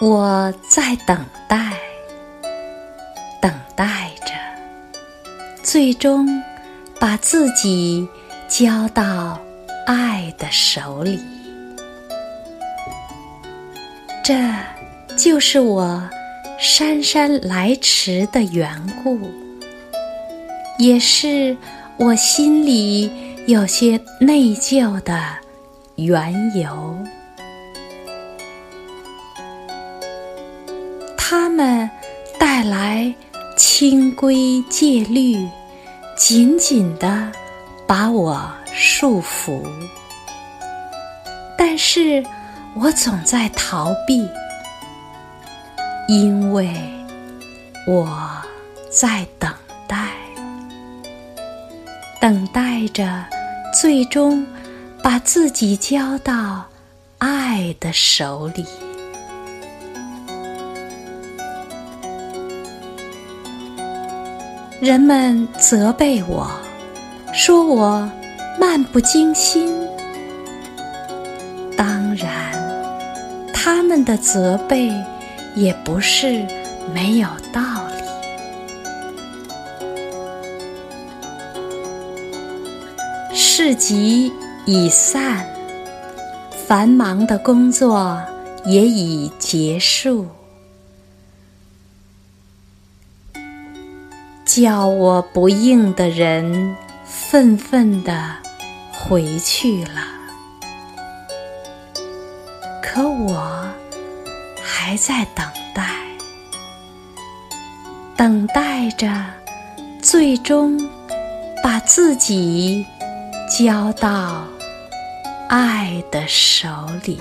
我在等待，等待着，最终把自己交到爱的手里。这就是我姗姗来迟的缘故，也是我心里有些内疚的缘由。他们带来清规戒律，紧紧地把我束缚。但是我总在逃避，因为我在等待，等待着最终把自己交到爱的手里。人们责备我，说我漫不经心。当然，他们的责备也不是没有道理。市集已散，繁忙的工作也已结束。叫我不应的人，愤愤地回去了。可我还在等待，等待着，最终把自己交到爱的手里。